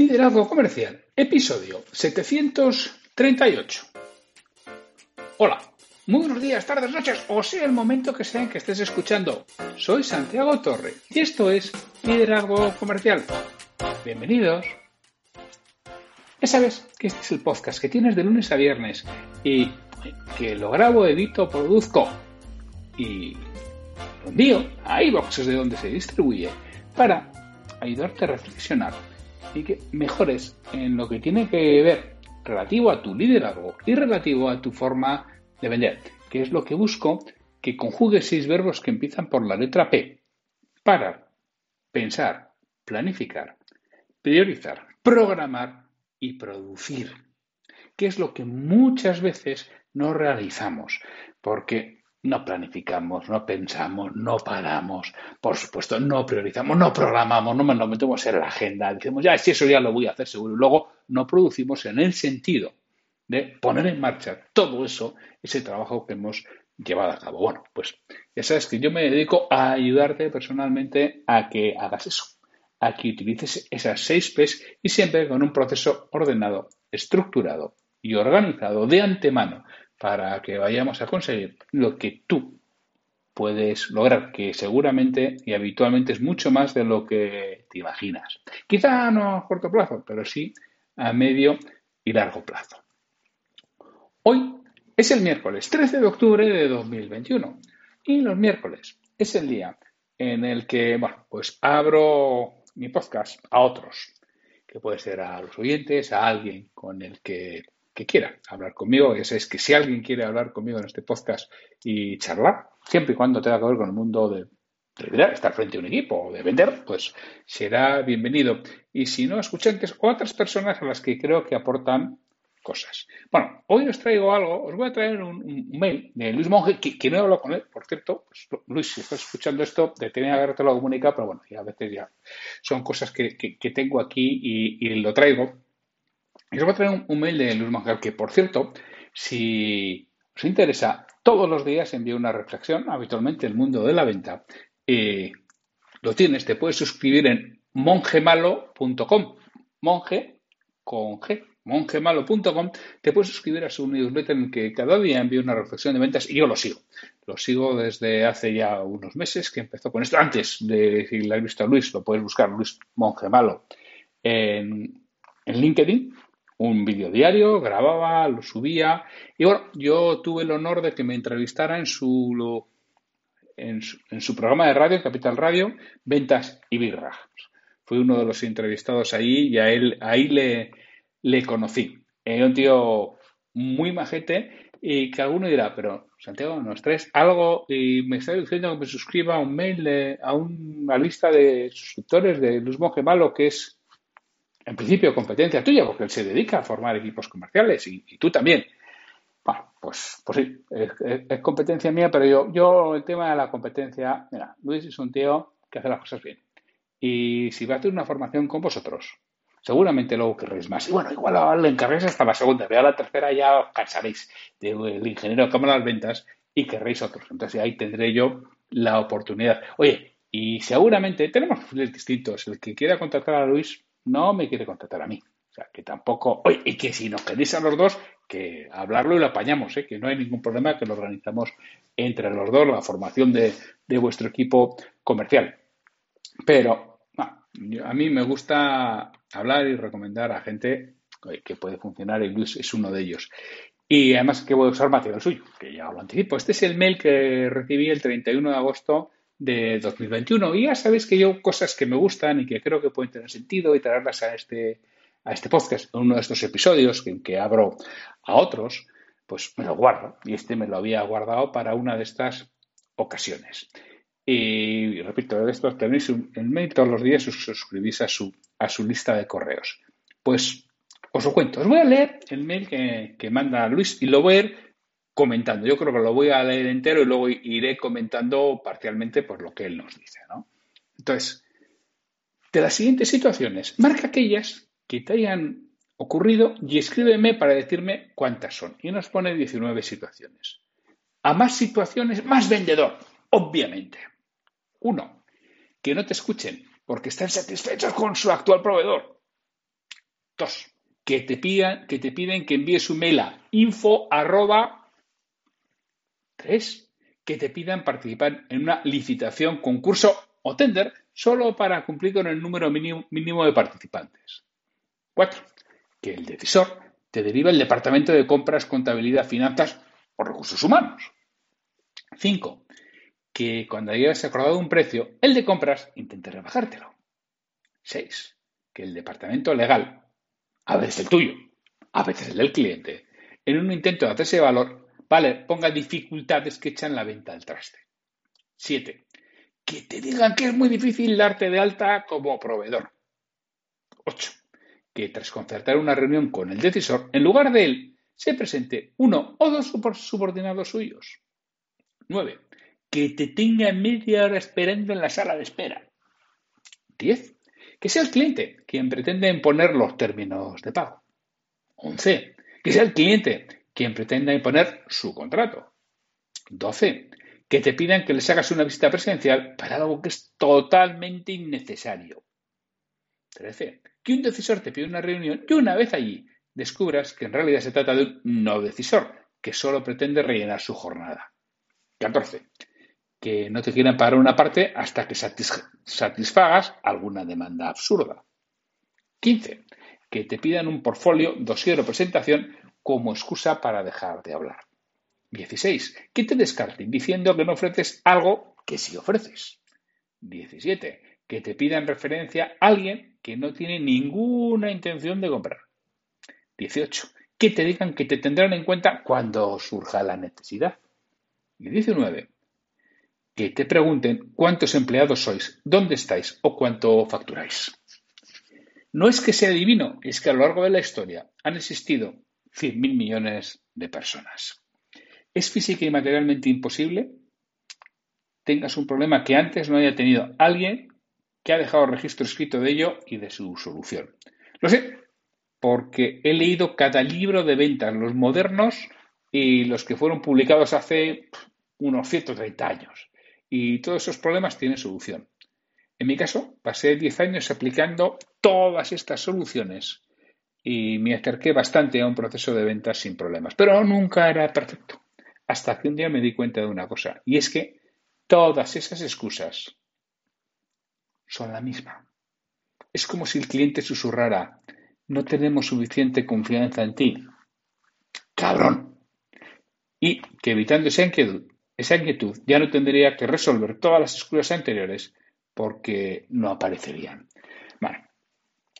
Liderazgo Comercial, episodio 738. Hola, muy buenos días, tardes, noches, o sea el momento que sea en que estés escuchando. Soy Santiago Torre y esto es Liderazgo Comercial. Bienvenidos. Ya sabes que este es el podcast que tienes de lunes a viernes y que lo grabo, edito, produzco y lo envío a iVoox, de donde se distribuye, para ayudarte a reflexionar y que mejores en lo que tiene que ver relativo a tu liderazgo y relativo a tu forma de vender, que es lo que busco que conjugue seis verbos que empiezan por la letra P. Parar, pensar, planificar, priorizar, programar y producir, que es lo que muchas veces no realizamos, porque no planificamos, no pensamos, no paramos, por supuesto, no priorizamos, no programamos, no nos metemos en la agenda, decimos, ya, si eso ya lo voy a hacer seguro, y luego no producimos en el sentido de poner en marcha todo eso, ese trabajo que hemos llevado a cabo. Bueno, pues ya sabes que yo me dedico a ayudarte personalmente a que hagas eso, a que utilices esas seis P's y siempre con un proceso ordenado, estructurado y organizado de antemano para que vayamos a conseguir lo que tú puedes lograr, que seguramente y habitualmente es mucho más de lo que te imaginas. Quizá no a corto plazo, pero sí a medio y largo plazo. Hoy es el miércoles 13 de octubre de 2021 y los miércoles es el día en el que, bueno, pues abro mi podcast a otros, que puede ser a los oyentes, a alguien con el que que quiera hablar conmigo. Ya sabéis que si alguien quiere hablar conmigo en este podcast y charlar, siempre y cuando tenga que ver con el mundo de, estar frente a un equipo o de vender, pues será bienvenido. Y si no, escuchantes o otras personas a las que creo que aportan cosas. Bueno, hoy os traigo algo, os voy a traer un, mail de Luis Monge, que, no he hablado con él, por cierto. Pues, Luis, si estás escuchando esto, te tenía que haberte lo comunicado, pero bueno, ya a veces ya son cosas que, tengo aquí y, lo traigo y os voy a traer un, mail de Luis Manjar, que por cierto, si os interesa, todos los días envío una reflexión, habitualmente el mundo de la venta. Eh, lo tienes, te puedes suscribir en mongemalo.com. Monge con G, mongemalo.com. Te puedes suscribir a su newsletter en que cada día envío una reflexión de ventas y yo lo sigo. Lo sigo desde hace ya unos meses que empezó con esto. Antes de si la visto a Luis, lo puedes buscar, Luis Mongemalo, en LinkedIn un vídeo diario, grababa, lo subía. Y bueno, yo tuve el honor de que me entrevistara en su, en su, programa de radio, Capital Radio, Ventas y Birra. Fui uno de los entrevistados ahí y a él, ahí le, le conocí. Era un tío muy majete y que alguno dirá, pero Santiago, nos traes algo y me está diciendo que me suscriba a un mail, a una lista de suscriptores de Luz Monge Malo, que es en principio competencia tuya, porque él se dedica a formar equipos comerciales y, tú también. Bueno, pues, pues sí, es, competencia mía, pero yo, yo el tema de la competencia, mira, Luis es un tío que hace las cosas bien. Y si va a hacer una formación con vosotros, seguramente luego querréis más. Y bueno, igual le encarguéis hasta la segunda, pero a la tercera ya os cansaréis del ingeniero cámara de ventas y querréis otros. Entonces ahí tendré yo la oportunidad. Oye, y seguramente tenemos perfiles distintos. El que quiera contratar a Luis, no me quiere contratar a mí. O sea, que tampoco. Oye, y que si nos queréis a los dos, que hablarlo y lo apañamos, ¿eh? que no hay ningún problema, que lo organizamos entre los dos, la formación de, vuestro equipo comercial. Pero a mí me gusta hablar y recomendar a gente que puede funcionar y Luis es uno de ellos. Y además que voy a usar material suyo, que ya lo anticipo. Este es el mail que recibí el 31 de agosto de 2021. Y ya sabéis que yo cosas que me gustan y que creo que pueden tener sentido y traerlas a este, a este podcast, uno de estos episodios en que abro a otros, pues me lo guardo. Y este me lo había guardado para una de estas ocasiones. Y, repito, de esto tenéis el mail todos los días, os suscribís a su, a su lista de correos. Pues os lo cuento. Os voy a leer el mail que, que manda Luis y lo voy a ver comentando. Yo creo que lo voy a leer entero y luego iré comentando parcialmente por lo que él nos dice. ¿no? Entonces, de las siguientes situaciones, marca aquellas que te hayan ocurrido y escríbeme para decirme cuántas son. Y nos pone 19 situaciones. A más situaciones, más vendedor, obviamente. Uno, que no te escuchen porque están satisfechos con su actual proveedor. Dos, que te, pidan, que te piden que envíes un mail a info arroba. Tres, que te pidan participar en una licitación, concurso o tender solo para cumplir con el número mínimo, de participantes. Cuatro, que el decisor te deriva el departamento de compras, contabilidad, finanzas o recursos humanos. Cinco, que cuando hayas acordado un precio, el de compras intente rebajártelo. 6. Que el departamento legal, a veces el tuyo, a veces el del cliente, en un intento de hacerse valor, vale, ponga dificultades que echan la venta al traste. 7. Que te digan que es muy difícil darte de alta como proveedor. 8. Que tras concertar una reunión con el decisor, en lugar de él, se presente uno o dos subordinados suyos. 9 que te tenga media hora esperando en la sala de espera. 10. Que sea el cliente quien pretende imponer los términos de pago. 11. Que sea el cliente quien pretenda imponer su contrato. 12. Que te pidan que les hagas una visita presencial para algo que es totalmente innecesario. 13. Que un decisor te pide una reunión y una vez allí descubras que en realidad se trata de un no decisor que solo pretende rellenar su jornada. 14 que no te quieran pagar una parte hasta que satisfagas alguna demanda absurda. 15. Que te pidan un portfolio, dossier o presentación como excusa para dejar de hablar. 16. Que te descarten diciendo que no ofreces algo que sí ofreces. 17. Que te pidan referencia a alguien que no tiene ninguna intención de comprar. 18. Que te digan que te tendrán en cuenta cuando surja la necesidad. Y 19 que te pregunten cuántos empleados sois, dónde estáis o cuánto facturáis. No es que sea divino, es que a lo largo de la historia han existido 100.000 millones de personas. ¿Es física y materialmente imposible? Tengas un problema que antes no haya tenido alguien que ha dejado registro escrito de ello y de su solución. Lo sé, porque he leído cada libro de ventas, los modernos y los que fueron publicados hace unos 130 años. Y todos esos problemas tienen solución. En mi caso, pasé 10 años aplicando todas estas soluciones y me acerqué bastante a un proceso de ventas sin problemas. Pero nunca era perfecto. Hasta que un día me di cuenta de una cosa, y es que todas esas excusas son la misma. Es como si el cliente susurrara, no tenemos suficiente confianza en ti. Cabrón. Y que evitando esa inquietud, esa inquietud ya no tendría que resolver todas las excusas anteriores porque no aparecerían.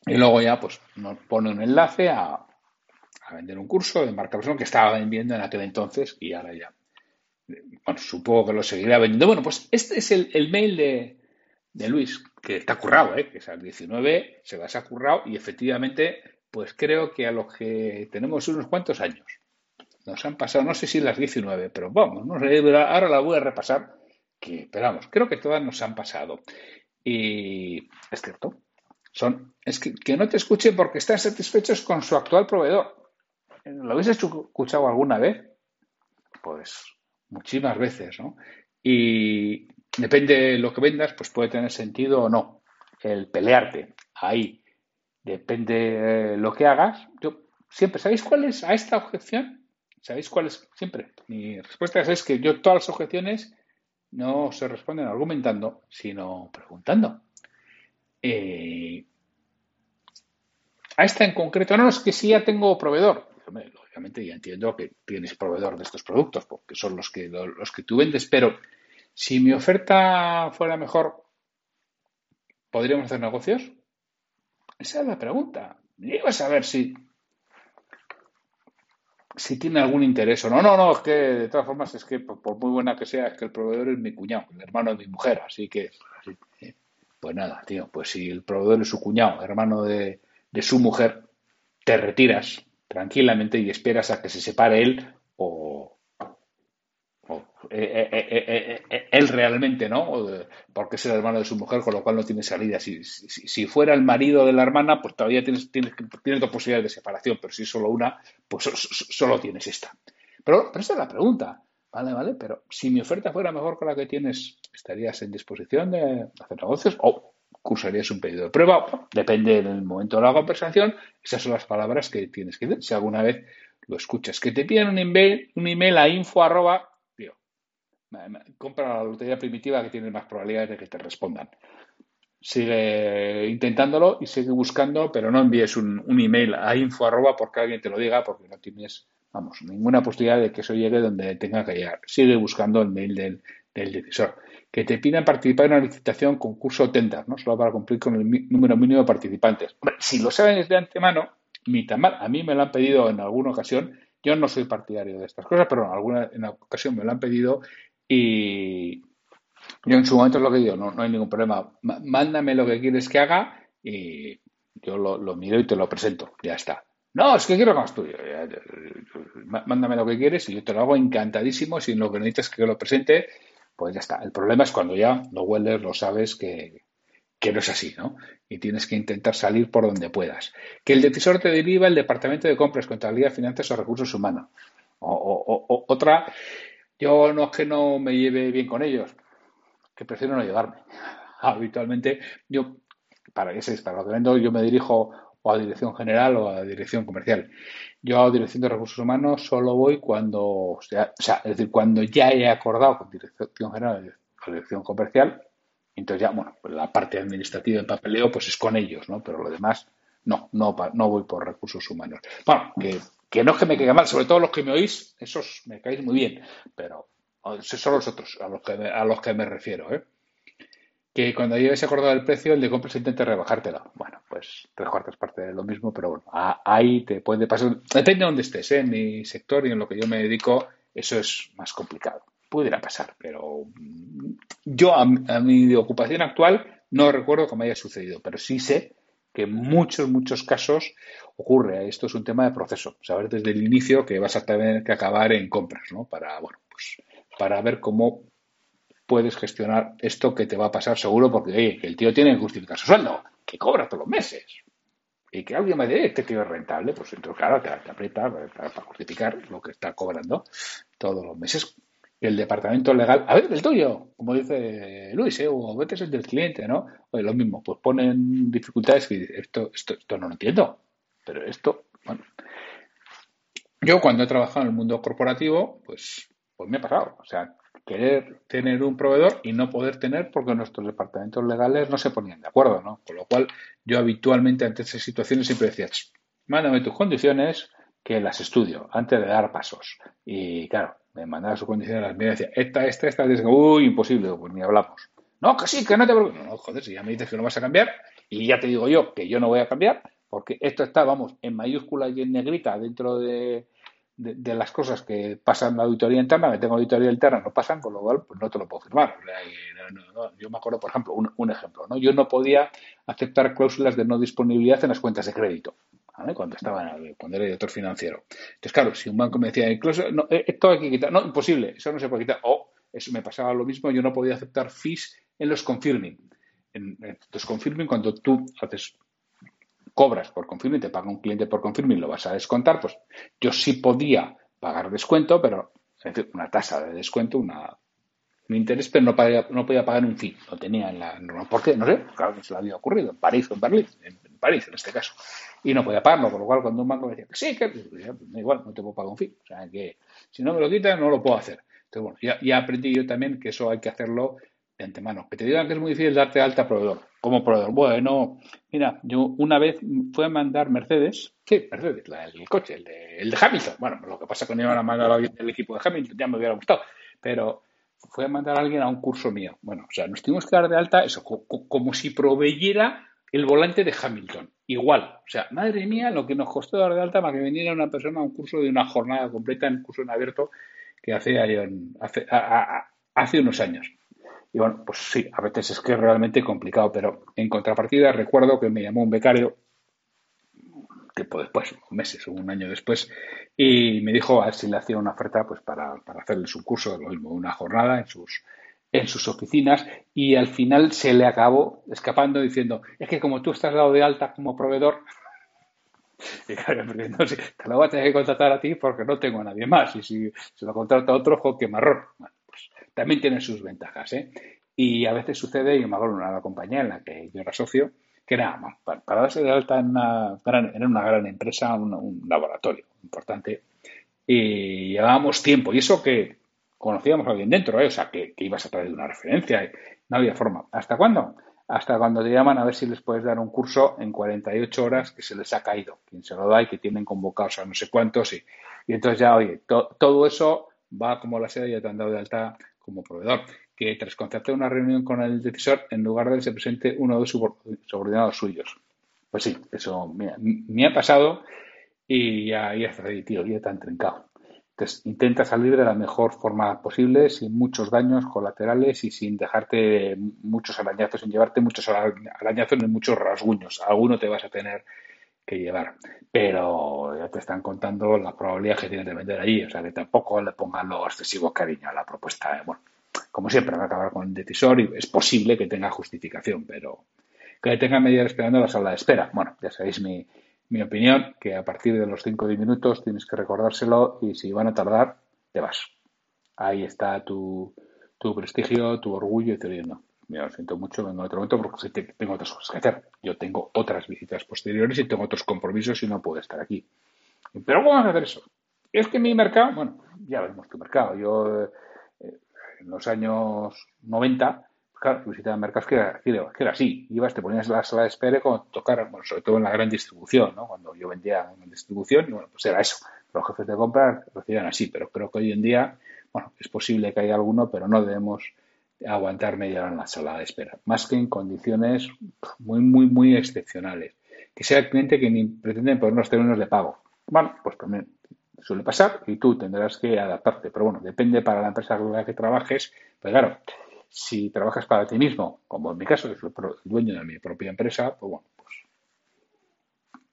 Y luego ya pues nos pone un enlace a, vender un curso de marca personal que estaba vendiendo en aquel entonces y ahora ya. Bueno, supongo que lo seguirá vendiendo. Bueno, pues este es el, mail de, Luis, que está currado, ¿eh? que es al 19, se las ha currado y efectivamente, pues creo que a lo que tenemos unos cuantos años. Nos han pasado, no sé si las 19, pero vamos, no sé, ahora la voy a repasar, que, pero vamos, creo que todas nos han pasado. Y es cierto, son, es que, que no te escuchen porque están satisfechos con su actual proveedor. ¿Lo habéis escuchado alguna vez? Pues muchísimas veces, ¿no? Y depende de lo que vendas, pues puede tener sentido o no el pelearte ahí. Depende de lo que hagas. Yo siempre, ¿sabéis cuál es a esta objeción? ¿Sabéis cuál es? Siempre. Mi respuesta es que yo todas las objeciones no se responden argumentando, sino preguntando. Eh, a esta en concreto, no, es que si ya tengo proveedor. lógicamente ya entiendo que tienes proveedor de estos productos, porque son los que, los que tú vendes, pero si mi oferta fuera mejor, ¿podríamos hacer negocios? Esa es la pregunta. Y vas a ver si si tiene algún interés o no. No, no, es que de todas formas es que por, muy buena que sea, es que el proveedor es mi cuñado, el hermano de mi mujer, así que, pues nada, tío, pues si el proveedor es su cuñado, hermano de, de su mujer, te retiras tranquilamente y esperas a que se separe él o, eh, eh, eh, él realmente, ¿no? Porque es el hermano de su mujer, con lo cual no tiene salida. Si, si, fuera el marido de la hermana, pues todavía tienes, tienes, tienes dos posibilidades de separación, pero si es solo una, pues solo tienes esta. Pero, pero esa es la pregunta. Vale, vale, pero si mi oferta fuera mejor que la que tienes, ¿estarías en disposición de hacer negocios? O cursarías un pedido de prueba. Depende del momento de la conversación. Esas son las palabras que tienes que decir. Si alguna vez lo escuchas, que te piden un email, un email a info arroba, compra la lotería primitiva que tiene más probabilidades de que te respondan. Sigue intentándolo y sigue buscando, pero no envíes un, email a info arroba porque alguien te lo diga, porque no tienes, vamos, ninguna posibilidad de que eso llegue donde tenga que llegar. Sigue buscando el mail del, decisor. Que te pidan participar en una licitación, concurso tender, ¿no? Solo para cumplir con el número mínimo de participantes. si lo saben de antemano, ni tan mal. A mí me lo han pedido en alguna ocasión. Yo no soy partidario de estas cosas, pero en alguna ocasión me lo han pedido y yo en su momento es lo que digo, no, no hay ningún problema. Mándame lo que quieres que haga y yo lo, miro y te lo presento. Ya está. No, es que quiero más tuyo. Mándame lo que quieres y yo te lo hago encantadísimo. Si lo que necesitas que lo presente, pues ya está. El problema es cuando ya lo hueles, lo sabes que, que no es así, ¿no? Y tienes que intentar salir por donde puedas. Que el decisor te deriva el Departamento de Compras, Contabilidad, Finanzas o Recursos Humanos. O, otra, yo no es que no me lleve bien con ellos, que prefiero no llevarme. Habitualmente, yo, para ese para lo que vendo, yo me dirijo o a dirección general o a dirección comercial. Yo a dirección de recursos humanos solo voy cuando, o sea, es decir, cuando ya he acordado con dirección general o dirección comercial entonces ya, bueno, pues la parte administrativa en papeleo pues es con ellos, ¿no? Pero lo demás, no, no, no voy por recursos humanos. Bueno, que, no es que me caiga mal, sobre todo los que me oís, esos me caéis muy bien, pero son los otros a los que a los que me refiero, ¿eh? Que cuando llegues acordado el precio, el de compras intente rebajártelo. Bueno, pues tres cuartas partes de lo mismo, pero bueno, ahí te puede pasar. Depende de dónde estés, ¿eh? en mi sector y en lo que yo me dedico, eso es más complicado pudiera pasar, pero mm, yo a, mi ocupación actual no recuerdo me haya sucedido, pero sí sé que en muchos, muchos casos ocurre. Esto es un tema de proceso. Saber desde el inicio que vas a tener que acabar en compras, ¿no? Para, bueno, pues, para ver cómo puedes gestionar esto que te va a pasar seguro, porque el tío tiene que justificar su sueldo, que cobra todos los meses. Y que alguien me diga, este tío es rentable, pues entonces, claro, te, aprieta para justificar lo que está cobrando todos los meses el departamento legal, a ver, el tuyo, como dice Luis, ¿eh? o a veces el del cliente, ¿no? Oye, lo mismo, pues ponen dificultades y esto, esto, esto no lo entiendo, pero esto, bueno. Yo cuando he trabajado en el mundo corporativo, pues, pues me ha pasado, o sea, querer tener un proveedor y no poder tener porque nuestros departamentos legales no se ponían de acuerdo, ¿no? Con lo cual, yo habitualmente ante esas situaciones siempre decía, mándame tus condiciones que las estudio antes de dar pasos. Y claro, me mandaba su condición a las medidas y decía, esta, esta, esta, esta, uy, imposible, pues ni hablamos. No, que sí, que no te preocupes. No, joder, si ya me dices que no vas a cambiar, y ya te digo yo que yo no voy a cambiar, porque esto está, vamos, en mayúscula y en negrita dentro de, de, las cosas que pasan la auditoría interna, me tengo auditoría interna, no pasan, con lo cual pues no te lo puedo firmar. yo me acuerdo, por ejemplo, un, ejemplo, ¿no? Yo no podía aceptar cláusulas de no disponibilidad en las cuentas de crédito cuando estaba cuando era director financiero. Entonces, claro, si un banco me decía, incluso, no, eh, esto hay que quitar, no, imposible, eso no se puede quitar. O eso me pasaba lo mismo, yo no podía aceptar fees en los confirming. En, los confirming, cuando tú haces cobras por confirming, te paga un cliente por confirming, lo vas a descontar, pues yo sí podía pagar descuento, pero una tasa de descuento, una, un interés, pero no, no podía pagar un fee. Lo tenía en la norma. ¿Por qué? No sé, claro que se lo había ocurrido en París o en Berlín, en París en este caso y no podía pagarlo, con lo cual cuando un banco me decía sí, que pues, igual, no te puedo pagar un fee. O sea que si no me lo quitan, no lo puedo hacer. Entonces, bueno, ya, ya, aprendí yo también que eso hay que hacerlo de antemano. Que te digan que es muy difícil darte alta proveedor. Como proveedor. Bueno, mira, yo una vez fue a mandar Mercedes, sí, Mercedes, el coche, el de, el de Hamilton. Bueno, lo que pasa con iban a mandar a alguien del equipo de Hamilton, ya me hubiera gustado. Pero fue a mandar a alguien a un curso mío. Bueno, o sea, nos tuvimos que dar de alta eso, como si proveyera el volante de Hamilton, igual. O sea, madre mía, lo que nos costó dar de alta para que viniera una persona a un curso de una jornada completa en curso en abierto que hace, hace unos años. Y bueno, pues sí, a veces es que es realmente complicado, pero en contrapartida recuerdo que me llamó un becario, tiempo después, meses o un año después, y me dijo a ver si le hacía una oferta pues para, para hacerle su curso, lo mismo, una jornada en sus, en sus oficinas y al final se le acabó escapando diciendo, es que como tú estás dado de alta como proveedor, y claro, te lo voy a tener que contratar a ti porque no tengo a nadie más y si se lo contrata a otro, jo, qué marrón. También tiene sus ventajas. ¿eh? Y a veces sucede, yo me acuerdo una compañía en la que yo era socio, que era para, darse de alta en una gran, en una gran empresa, un, laboratorio importante, y llevábamos tiempo. Y eso que conocíamos a alguien dentro, ¿eh? o sea, que, ibas a traer una referencia, no había forma. ¿Hasta cuándo? Hasta cuando te llaman a ver si les puedes dar un curso en 48 horas que se les ha caído, quien se lo da y que tienen convocados a no sé cuántos. Y, y entonces ya, oye, todo eso va como la seda ya te han dado de alta como proveedor que tras concertar una reunión con el decisor, en lugar de él se presente uno de sus subordinados suyos. Pues sí, eso me, ha pasado y ya, ya está ahí, tío, ya te han trincado. Entonces, intenta salir de la mejor forma posible, sin muchos daños colaterales y sin dejarte muchos arañazos, sin llevarte muchos arañazos ni muchos rasguños. Alguno te vas a tener que llevar. Pero ya te están contando la probabilidad que tienes de vender allí. O sea, que tampoco le pongan lo excesivo cariño a la propuesta. Bueno, como siempre, va a acabar con el decisor y es posible que tenga justificación, pero que tenga media esperando en la sala de espera. Bueno, ya sabéis mi, mi opinión, que a partir de los 5 o 10 minutos tienes que recordárselo y si van a tardar, te vas. Ahí está tu, tu prestigio, tu orgullo y te digo, me lo siento mucho, vengo en otro momento porque tengo otras cosas que hacer. Yo tengo otras visitas posteriores y tengo otros compromisos y no puedo estar aquí. Pero ¿cómo vas a hacer eso? Es que mi mercado, bueno, ya vemos tu mercado. Yo en los años 90, claro, visitaban mercados que era, que era, así. Ibas, te ponías la sala de espera con tocar, bueno, sobre todo en la gran distribución, ¿no? Cuando yo vendía en distribución, y bueno, pues era eso. Los jefes de compra recibían así, pero creo que hoy en día, bueno, es posible que haya alguno, pero no debemos aguantar media hora en la sala de espera. Más que en condiciones muy, muy, muy excepcionales. Que sea el cliente que ni pretende poner unos términos de pago. Bueno, pues también suele pasar y tú tendrás que adaptarte. Pero bueno, depende para la empresa con la que trabajes. Pues claro, si trabajas para ti mismo, como en mi caso, que soy dueño de mi propia empresa, pues bueno, pues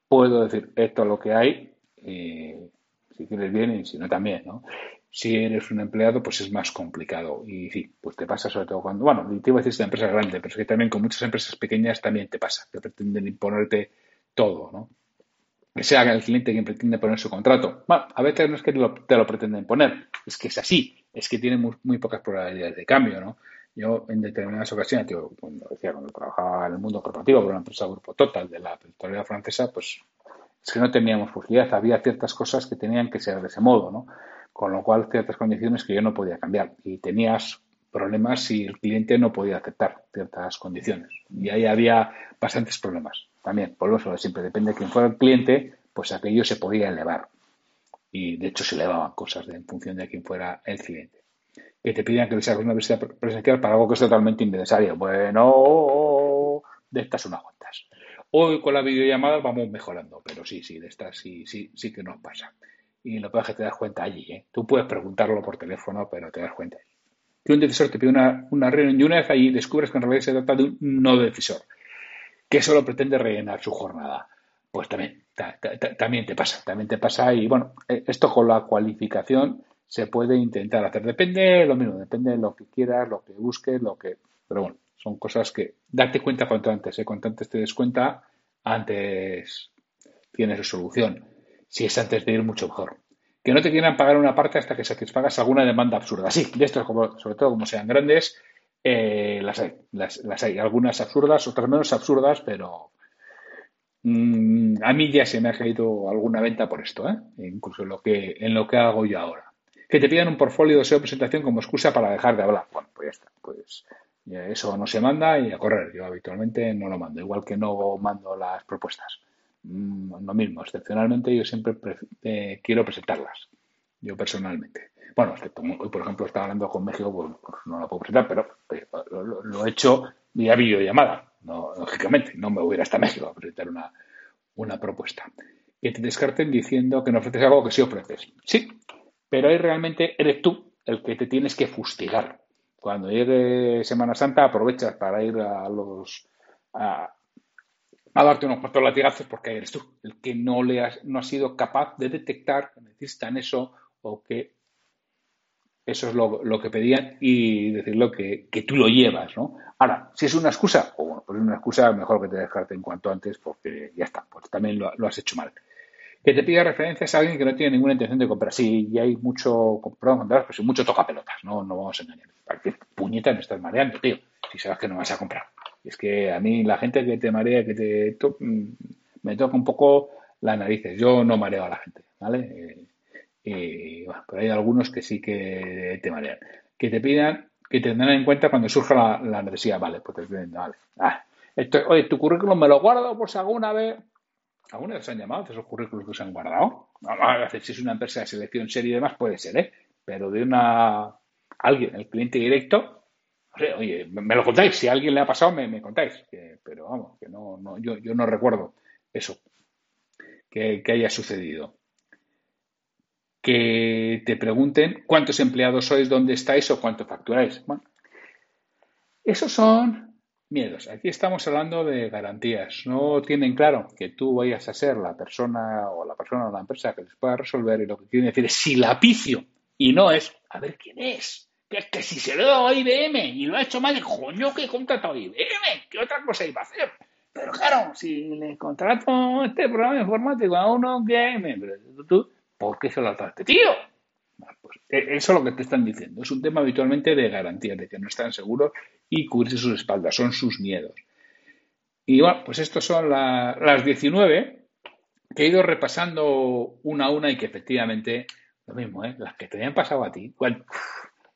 puedo decir esto es lo que hay, si quieres bien y si no también, ¿no? Si eres un empleado, pues es más complicado. Y sí, pues te pasa sobre todo cuando, bueno, te iba a decir es una empresa grande, pero es que también con muchas empresas pequeñas también te pasa, que pretenden imponerte todo, ¿no? que sea el cliente quien pretende poner su contrato. Bueno, a veces no es que te lo, pretenden poner, es que es así, es que tiene muy, pocas probabilidades de cambio, ¿no? Yo en determinadas ocasiones, cuando decía, cuando trabajaba en el mundo corporativo por una empresa Grupo Total de la territorial francesa, pues es que no teníamos posibilidad, había ciertas cosas que tenían que ser de ese modo, ¿no? Con lo cual, ciertas condiciones que yo no podía cambiar y tenías problemas si el cliente no podía aceptar ciertas condiciones. Y ahí había bastantes problemas también, por eso siempre depende de quién fuera el cliente, pues aquello se podía elevar. Y de hecho se elevaban cosas en función de quién fuera el cliente. Que te pidan que hagas una visita presencial para algo que es totalmente innecesario. Bueno, de estas unas cuantas. Hoy con la videollamada vamos mejorando, pero sí, sí, de estas sí, sí, sí que nos pasa. Y lo que es que te das cuenta allí. ¿eh? Tú puedes preguntarlo por teléfono, pero te das cuenta. Que un decisor te pide una, una reunión y una vez allí descubres que en realidad se trata de un no decisor que solo pretende rellenar su jornada. Pues también, también te pasa, también te pasa y bueno, e, esto con la cualificación se puede intentar hacer. Depende lo mismo, depende de lo que quieras, lo que busques, lo que... Pero bueno, son cosas que date cuenta cuanto antes, ¿eh? cuanto antes te des cuenta, antes tienes su solución. Si es antes de ir, mucho mejor. Que no te quieran pagar una parte hasta que satisfagas alguna demanda absurda. Sí, de esto, como, sobre todo como sean grandes, eh, las hay, las, hay, algunas absurdas, otras menos absurdas, pero mm, a mí ya se me ha caído alguna venta por esto, ¿eh? incluso en lo, que, en lo que hago yo ahora. Que te pidan un portfolio de SEO presentación como excusa para dejar de hablar. Bueno, pues ya está, pues eso no se manda y a correr. Yo habitualmente no lo mando, igual que no mando las propuestas. Mm, lo mismo, excepcionalmente yo siempre eh, quiero presentarlas, yo personalmente. Bueno, hoy, por ejemplo, estaba hablando con México, pues, pues no la puedo presentar, pero lo, he hecho vía videollamada. No, lógicamente, no me voy a ir hasta México a presentar una, una propuesta. Que te descarten diciendo que no ofreces algo que sí ofreces. Sí, pero ahí realmente eres tú el que te tienes que fustigar. Cuando llegue Semana Santa, aprovechas para ir a los. A, darte unos cuantos latigazos porque eres tú el que no le has, no ha sido capaz de detectar que necesitan eso o que eso es lo, que pedían y decirlo que, que, tú lo llevas, ¿no? Ahora, si es una excusa, o bueno, pues es una excusa, mejor que te descarten cuanto antes porque ya está, pues también lo, has hecho mal. Que te pida referencias a alguien que no tiene ninguna intención de comprar. Sí, y hay mucho, perdón, pues mucho tocapelotas, no, no vamos a engañar. ¿Qué puñeta me estás mareando, tío? Si sabes que no vas a comprar. Es que a mí la gente que te marea, que te mm, me toca un poco las narices. Yo no mareo a la gente, ¿vale? Eh, y, bueno, pero hay algunos que sí que te marean. Que te pidan, que te tendrán en cuenta cuando surja la, necesidad. Vale, pues te vale. Ah, esto, oye, tu currículum me lo guardo por si alguna vez. ¿Alguna vez se han llamado esos currículos que se han guardado? A si es una empresa de selección serie y demás, puede ser, ¿eh? Pero de una. Alguien, el cliente directo, oye, me lo contáis. Si a alguien le ha pasado, me, contáis. pero vamos, que no, no yo, no recuerdo eso que, haya sucedido. Que te pregunten cuántos empleados sois, dónde estáis o cuánto facturáis. Bueno, esos son miedos. Aquí estamos hablando de garantías. No tienen claro que tú vayas a ser la persona o la persona o la empresa que les pueda resolver y lo que quieren decir es si la picio y no es a ver quién es. Que, que si se lo dado a IBM y lo ha hecho mal, coño que he contratado a IBM, ¿qué otra cosa iba a hacer? Pero claro, si le contrato este programa informático a uno que. ¿Tú, ¿Por qué se lo trataste, tío? Pues e, eso es lo que te están diciendo. Es un tema habitualmente de garantía, de que no están seguros y cubrirse sus espaldas. Son sus miedos. Y bueno, pues estos son las 19 que he ido repasando una a una y que efectivamente, lo mismo, ¿eh? las que te habían pasado a ti,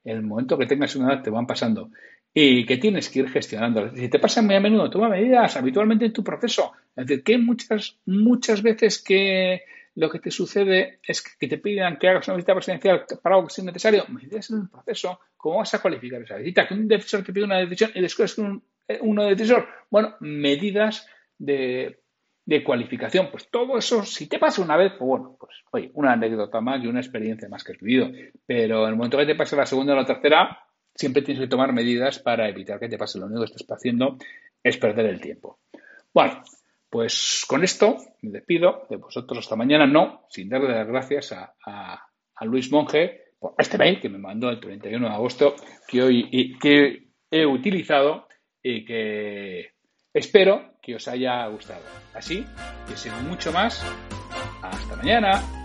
el momento que tengas una edad te van pasando y que tienes que ir gestionando. Si te pasa muy a menudo, toma medidas habitualmente en tu proceso. Es decir, que muchas, muchas veces que lo que te sucede es que te pidan que hagas una visita presidencial para algo que sea necesario, medidas en el proceso, ¿cómo vas a cualificar esa visita? Que un decisor te pide una decisión y después un, eh, uno decisor. Bueno, medidas de, de cualificación. Pues todo eso, si te pasa una vez, pues bueno, pues oye, una anécdota más y una experiencia más que has vivido. Pero en el momento que te pase la segunda o la tercera, siempre tienes que tomar medidas para evitar que te pase lo único que estás haciendo es perder el tiempo. Bueno, pues con esto me despido de vosotros hasta mañana, no, sin darle las gracias a, Luis Monge por este mail que me mandó el 31 de agosto, que hoy que he utilizado y que espero que os haya gustado. Así que sin mucho más, hasta mañana.